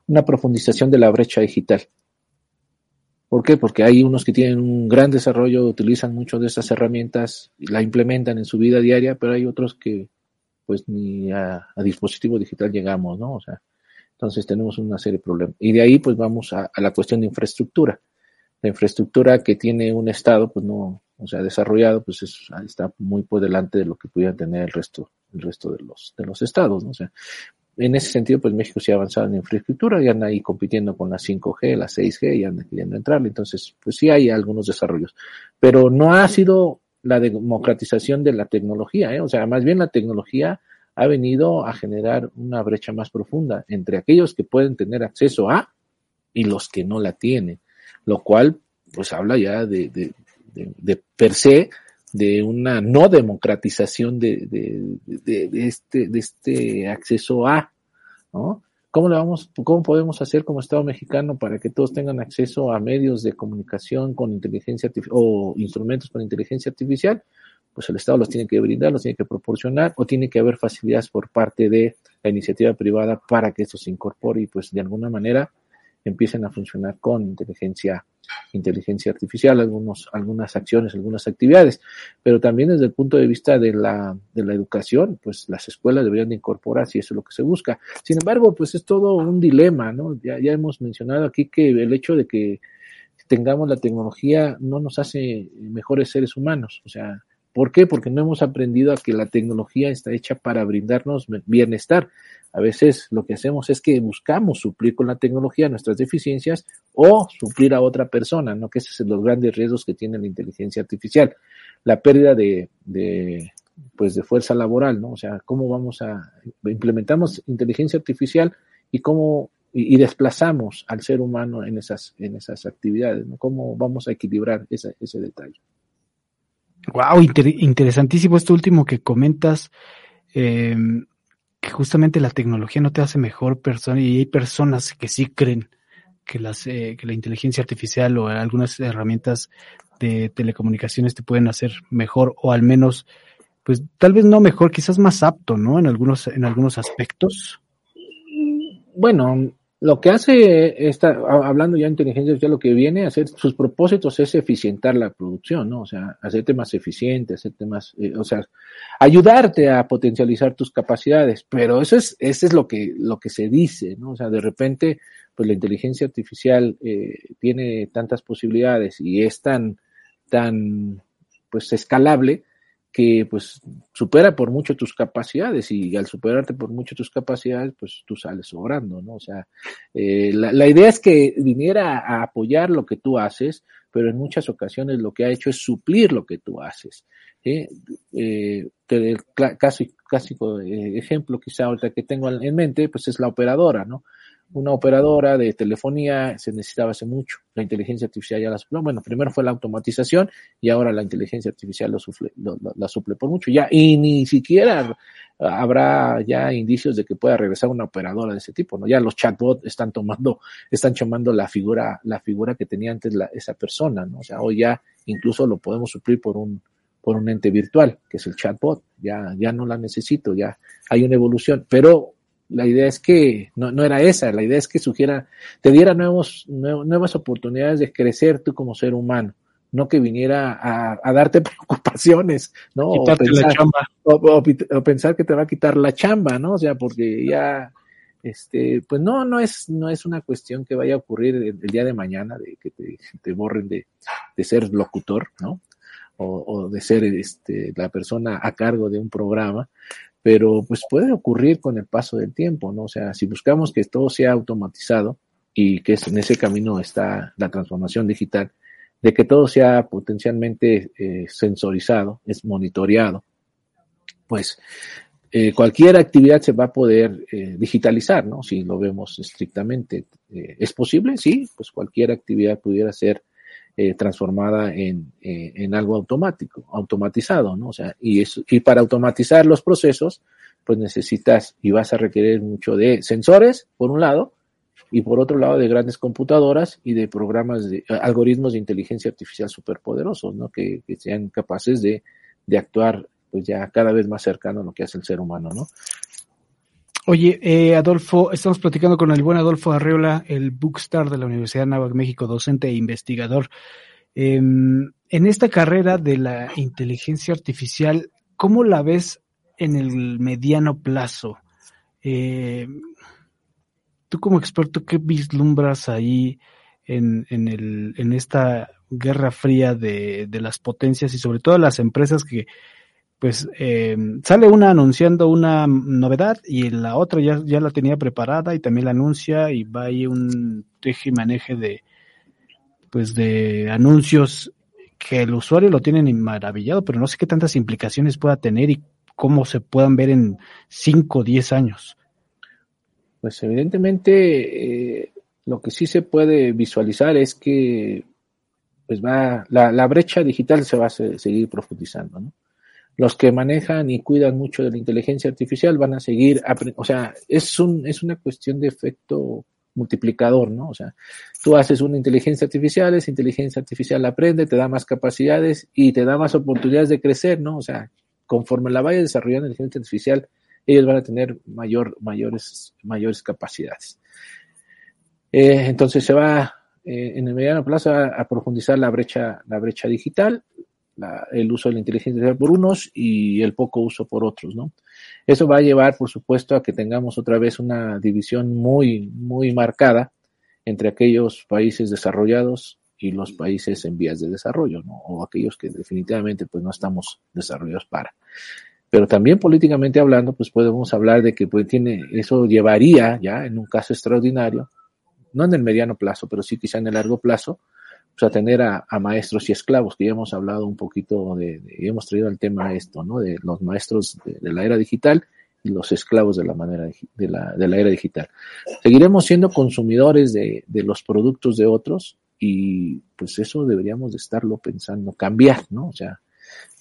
una profundización de la brecha digital. ¿Por qué? Porque hay unos que tienen un gran desarrollo, utilizan mucho de estas herramientas, la implementan en su vida diaria, pero hay otros que pues ni a, dispositivo digital llegamos, ¿no? O sea, Entonces tenemos una serie de problemas. Y de ahí pues vamos a, la cuestión de infraestructura. La infraestructura que tiene un Estado, pues no, o sea, desarrollado, pues está muy por delante de lo que pudiera tener el resto, el resto de los, de los estados, ¿no? O sea, en ese sentido, pues México sí ha avanzado en infraestructura y anda ahí compitiendo con la 5G, la 6G y anda queriendo entrarle. Entonces, pues sí hay algunos desarrollos. Pero no ha sido la democratización de la tecnología, ¿eh? O sea, más bien la tecnología ha venido a generar una brecha más profunda entre aquellos que pueden tener acceso a y los que no la tienen, lo cual pues habla ya de, de, de, per se de una no democratización de, de, este, de este acceso a, ¿no? ¿Cómo le vamos, cómo podemos hacer como Estado mexicano para que todos tengan acceso a medios de comunicación con inteligencia artificial o instrumentos con inteligencia artificial? pues el Estado los tiene que brindar, los tiene que proporcionar, o tiene que haber facilidades por parte de la iniciativa privada para que esto se incorpore y pues de alguna manera empiecen a funcionar con inteligencia, inteligencia artificial, algunos, algunas acciones, algunas actividades. Pero también desde el punto de vista de la, de la educación, pues las escuelas deberían de incorporar si eso es lo que se busca. Sin embargo, pues es todo un dilema, ¿no? Ya, ya hemos mencionado aquí que el hecho de que tengamos la tecnología no nos hace mejores seres humanos. O sea, ¿Por qué? Porque no hemos aprendido a que la tecnología está hecha para brindarnos bienestar. A veces lo que hacemos es que buscamos suplir con la tecnología nuestras deficiencias o suplir a otra persona, ¿no? Que esos son los grandes riesgos que tiene la inteligencia artificial. La pérdida de, de pues de fuerza laboral, ¿no? O sea, cómo vamos a implementamos inteligencia artificial y cómo y, desplazamos al ser humano en esas en esas actividades, ¿no? ¿Cómo vamos a equilibrar ese detalle? Wow, interesantísimo esto último que comentas, em, que justamente la tecnología no te hace mejor persona y hay personas que sí creen que, las, eh, que la inteligencia artificial o algunas herramientas de telecomunicaciones te pueden hacer mejor o al menos, pues tal vez no mejor, quizás más apto, ¿no? En algunos, en algunos aspectos. Bueno, lo que hace esta, hablando ya de inteligencia artificial, lo que viene a hacer sus propósitos es eficientar la producción, ¿no? O sea, hacerte más eficiente, hacerte más, eh, o sea, ayudarte a potencializar tus capacidades, pero eso es, eso es lo que, lo que se dice, ¿no? O sea, de repente, pues la inteligencia artificial eh, tiene tantas posibilidades y es tan, tan, pues escalable, que pues supera por mucho tus capacidades y al superarte por mucho tus capacidades, pues tú sales sobrando, ¿no? O sea, eh, la, la, idea es que viniera a apoyar lo que tú haces, pero en muchas ocasiones lo que ha hecho es suplir lo que tú haces. ¿eh? Eh, el clásico, clásico ejemplo quizá ahorita que tengo en mente, pues es la operadora, ¿no? Una operadora de telefonía se necesitaba hace mucho. La inteligencia artificial ya la suple. Bueno, primero fue la automatización y ahora la inteligencia artificial lo, la suple por mucho. Ya, y ni siquiera habrá ya indicios de que pueda regresar una operadora de ese tipo, ¿no? Ya los chatbots están tomando, están tomando la figura, la figura que tenía antes la, esa persona, ¿no? O sea, hoy ya incluso lo podemos suplir por un, por un ente virtual, que es el chatbot. Ya, ya no la necesito, ya hay una evolución. Pero la idea es que no, no era esa, la idea es que sugiera, te diera nuevos, nuevas oportunidades de crecer tú como ser humano, no que viniera a, a darte preocupaciones, ¿no? O pensar, o, pensar, que te va a quitar la chamba, ¿no? O sea, porque ya, este, pues no, no es, no es una cuestión que vaya a ocurrir el, día de mañana, de que te, te borren de, de ser locutor, ¿no? O, o, de ser este, la persona a cargo de un programa, pero pues puede ocurrir con el paso del tiempo, ¿no? O sea, si buscamos que todo sea automatizado y que en ese camino está la transformación digital, de que todo sea potencialmente eh, sensorizado, es monitoreado, pues eh, cualquier actividad se va a poder eh, digitalizar, ¿no? Si lo vemos estrictamente. ¿Es posible? Sí, pues cualquier actividad pudiera ser eh, transformada en, eh, en, algo automático, automatizado, ¿no? O sea, y, eso, y para automatizar los procesos, pues necesitas y vas a requerir mucho de sensores, por un lado, y por otro lado de grandes computadoras y de programas de algoritmos de inteligencia artificial superpoderosos, ¿no? Que, que sean capaces de, de actuar pues ya cada vez más cercano a lo que hace el ser humano, ¿no? Oye, eh, Adolfo, estamos platicando con el buen Adolfo Arreola, el Bookstar de la Universidad de Nueva México, docente e investigador. Em, en esta carrera de la inteligencia artificial, ¿cómo la ves en el mediano plazo? Eh, tú como experto, ¿qué vislumbras ahí en, en, el, en esta guerra fría de, de las potencias y sobre todo las empresas que pues eh, sale una anunciando una novedad y la otra ya, ya la tenía preparada y también la anuncia y va ahí un teje y maneje de pues de anuncios que el usuario lo tiene maravillado, pero no sé qué tantas implicaciones pueda tener y cómo se puedan ver en 5 o 10 años. Pues evidentemente eh, lo que sí se puede visualizar es que pues va la, la brecha digital se va a seguir profundizando, ¿no? Los que manejan y cuidan mucho de la inteligencia artificial van a seguir, o sea, es, un, es una cuestión de efecto multiplicador, ¿no? O sea, tú haces una inteligencia artificial, esa inteligencia artificial aprende, te da más capacidades y te da más oportunidades de crecer, ¿no? O sea, conforme la vaya desarrollando la inteligencia artificial, ellos van a tener mayor, mayores, mayores capacidades. Eh, entonces se va eh, en el mediano plazo a, a, profundizar la brecha, la brecha digital el uso de la inteligencia artificial por unos y el poco uso por otros, ¿no? Eso va a llevar, por supuesto, a que tengamos otra vez una división muy, muy marcada entre aquellos países desarrollados y los países en vías de desarrollo, ¿no? O aquellos que definitivamente pues no estamos desarrollados para. Pero también políticamente hablando, pues podemos hablar de que pues tiene, eso llevaría ya en un caso extraordinario, no en el mediano plazo, pero sí quizá en el largo plazo, pues, a tener a, maestros y esclavos, que ya hemos hablado un poquito de, hemos traído el tema esto, ¿no? De los maestros de, la era digital y los esclavos de la manera de la, de la era digital. Seguiremos siendo consumidores de, de los productos de otros y pues eso deberíamos de estarlo pensando, cambiar, ¿no? O sea,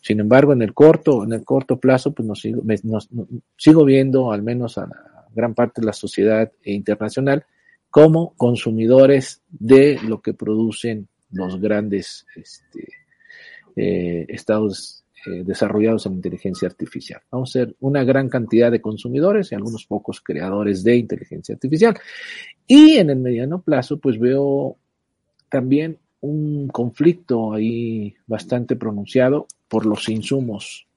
sin embargo, en el corto, en el corto plazo, pues nos sigo, nos, sigo viendo, al menos a la gran parte de la sociedad internacional, como consumidores de lo que producen los grandes este, eh, estados eh, desarrollados en inteligencia artificial. Vamos a ser una gran cantidad de consumidores y algunos pocos creadores de inteligencia artificial. Y en el mediano plazo, pues veo también un conflicto ahí bastante pronunciado por los insumos,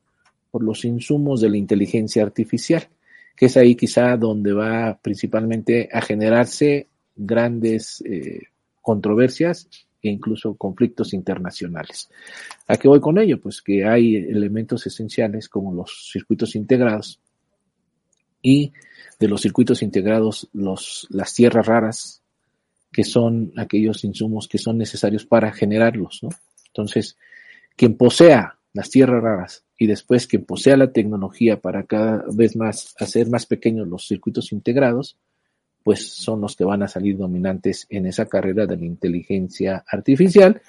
por los insumos de la inteligencia artificial, que es ahí quizá donde va principalmente a generarse grandes eh, controversias e incluso conflictos internacionales. ¿A qué voy con ello? Pues que hay elementos esenciales como los circuitos integrados y de los circuitos integrados las tierras raras, que son aquellos insumos que son necesarios para generarlos. Entonces, quien posea las tierras raras y después quien posea la tecnología para cada vez más hacer más pequeños los circuitos integrados, pues son los que van a salir dominantes en esa carrera de la inteligencia artificial,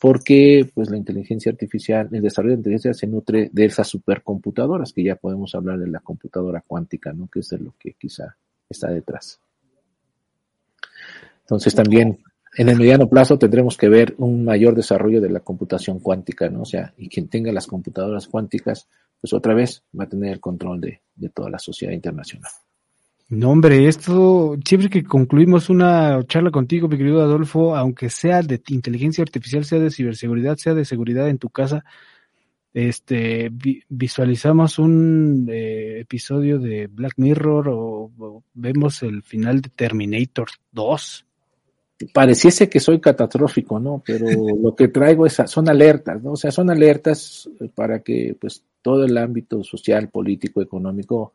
porque pues la inteligencia artificial, el desarrollo de inteligencia se nutre de esas supercomputadoras, que ya podemos hablar de la computadora cuántica, ¿no? Que es de lo que quizá está detrás. Entonces también en el mediano plazo tendremos que ver un mayor desarrollo de la computación cuántica, ¿no? O sea, y quien tenga las computadoras cuánticas, pues otra vez va a tener el control de, de toda la sociedad internacional. No, hombre, esto, siempre que concluimos una charla contigo, mi querido Adolfo, aunque sea de inteligencia artificial, sea de ciberseguridad, sea de seguridad en tu casa, este, visualizamos un eh, episodio de Black Mirror o, vemos el final de Terminator 2. Pareciese que soy catastrófico, ¿no? Pero lo que traigo es, son alertas, ¿no? O sea, son alertas para que, pues, todo el ámbito social, político, económico,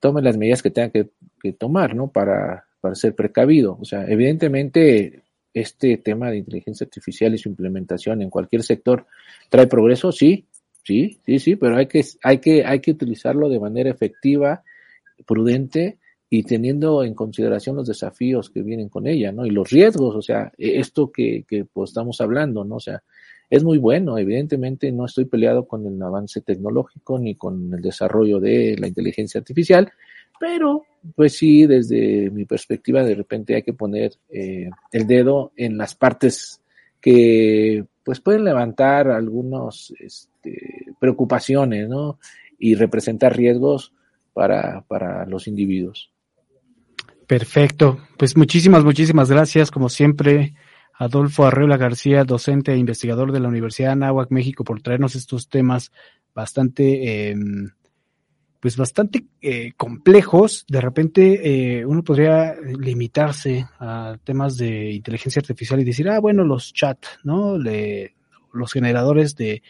tome las medidas que tenga que, tomar, ¿no? Para, para ser precavido. O sea, evidentemente este tema de inteligencia artificial y su implementación en cualquier sector trae progreso, sí, sí, sí, sí, pero hay que, hay que, hay que utilizarlo de manera efectiva, prudente y teniendo en consideración los desafíos que vienen con ella, ¿no? Y los riesgos, o sea, esto que, que pues, estamos hablando, ¿no? O sea, es muy bueno. Evidentemente no estoy peleado con el avance tecnológico ni con el desarrollo de la inteligencia artificial, pero pues sí, desde mi perspectiva, de repente hay que poner eh, el dedo en las partes que pues pueden levantar algunas este, preocupaciones, ¿no? Y representar riesgos para, para los individuos. Perfecto. Pues muchísimas, muchísimas gracias, como siempre. Adolfo Arreola García, docente e investigador de la Universidad de Anáhuac, México, por traernos estos temas bastante em, pues bastante eh, complejos, de repente eh, uno podría limitarse a temas de inteligencia artificial y decir, ah, bueno, los chat, ¿no? Los generadores de,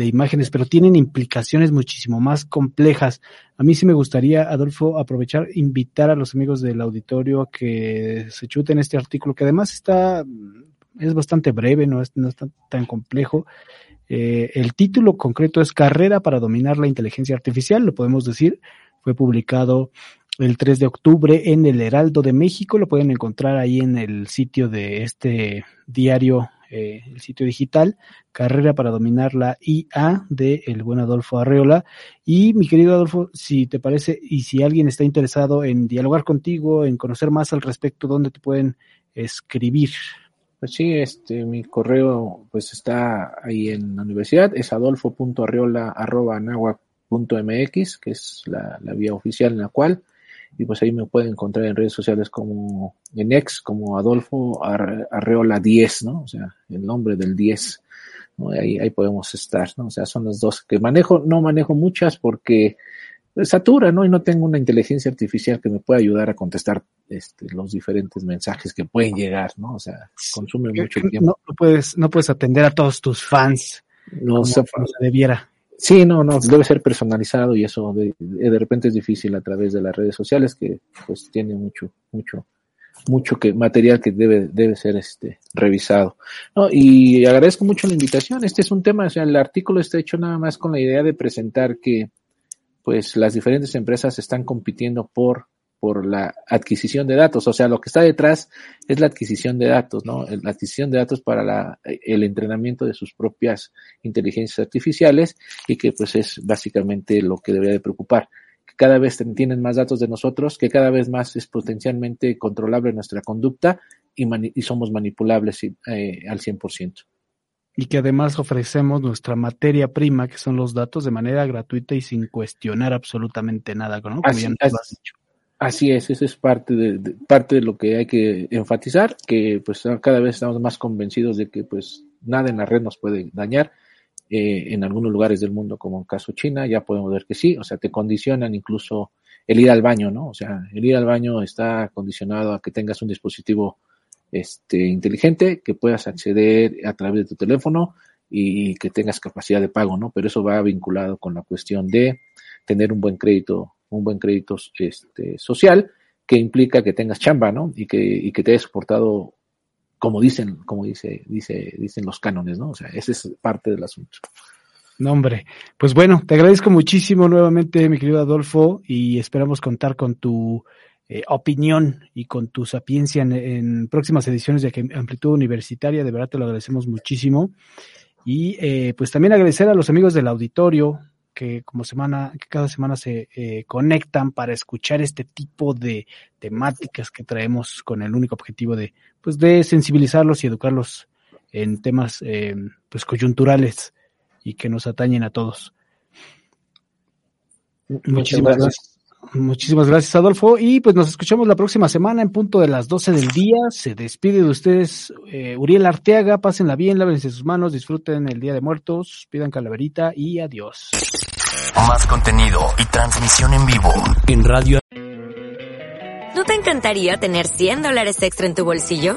de imágenes, pero tienen implicaciones muchísimo más complejas. A mí sí me gustaría, Adolfo, aprovechar, invitar a los amigos del auditorio a que se chuten este artículo, que además está, es bastante breve, no es, no es tan, tan complejo. Eh, el título concreto es Carrera para dominar la inteligencia artificial, lo podemos decir. Fue publicado el 3 de octubre en el Heraldo de México. Lo pueden encontrar ahí en el sitio de este diario eh, el sitio digital, Carrera para Dominar la IA de el buen Adolfo Arreola. Y mi querido Adolfo, si te parece y si alguien está interesado en dialogar contigo, en conocer más al respecto, ¿dónde te pueden escribir? Pues sí, este, mi correo pues está ahí en la universidad, es adolfo.arreola.mx, que es la, la vía oficial en la cual y pues ahí me pueden encontrar en redes sociales como en ex como Adolfo Arreola 10, ¿no? O sea, el nombre del 10, ¿no? Ahí, ahí podemos estar, ¿no? O sea, son las dos que manejo, no manejo muchas porque satura, ¿no? Y no tengo una inteligencia artificial que me pueda ayudar a contestar este, los diferentes mensajes que pueden llegar, ¿no? O sea, consume mucho tiempo. No, puedes, no puedes atender a todos tus fans. No, como, se debiera. Sí, no, no, debe ser personalizado y eso de, repente es difícil a través de las redes sociales que pues tiene mucho, mucho, mucho que material que debe, debe ser este revisado. No, y agradezco mucho la invitación. Este es un tema, o sea, el artículo está hecho nada más con la idea de presentar que pues las diferentes empresas están compitiendo por por la adquisición de datos. O sea, lo que está detrás es la adquisición de datos, ¿no? La adquisición de datos para la, el entrenamiento de sus propias inteligencias artificiales y que pues es básicamente lo que debería de preocupar. Que cada vez tienen más datos de nosotros, que cada vez más es potencialmente controlable nuestra conducta y, y somos manipulables eh, al 100% y que además ofrecemos nuestra materia prima, que son los datos, de manera gratuita y sin cuestionar absolutamente nada, ¿no? Como así, ya nos así, has dicho. Así es, eso es parte de, parte de lo que hay que enfatizar, que pues cada vez estamos más convencidos de que pues nada en la red nos puede dañar. Eh, en algunos lugares del mundo, como en caso China, ya podemos ver que sí, o sea, te condicionan incluso el ir al baño, ¿no? O sea, el ir al baño está condicionado a que tengas un dispositivo este, inteligente, que puedas acceder a través de tu teléfono y que tengas capacidad de pago, ¿no? Pero eso va vinculado con la cuestión de tener un buen crédito un buen crédito este, social que implica que tengas chamba, ¿no? Y que, y que te hayas soportado como dicen, como dice, dice, dicen los cánones, ¿no? O sea, ese es parte del asunto. No, hombre. Pues bueno, te agradezco muchísimo nuevamente, mi querido Adolfo, y esperamos contar con tu eh, opinión y con tu sapiencia en, en, próximas ediciones de Amplitud Universitaria. De verdad te lo agradecemos muchísimo. Y eh, pues también agradecer a los amigos del auditorio, que como semana, que cada semana se eh, conectan para escuchar este tipo de temáticas que traemos con el único objetivo de, pues, de sensibilizarlos y educarlos en temas, eh, pues, coyunturales y que nos atañen a todos. Muchísimas gracias. Muchísimas gracias, Adolfo. Y pues nos escuchamos la próxima semana en punto de las 12 del día. Se despide de ustedes eh, Uriel Arteaga. Pásenla bien, lávense sus manos, disfruten el Día de Muertos, pidan calaverita y adiós. Más contenido y transmisión en vivo en radio. ¿No te encantaría tener 100 dólares extra en tu bolsillo?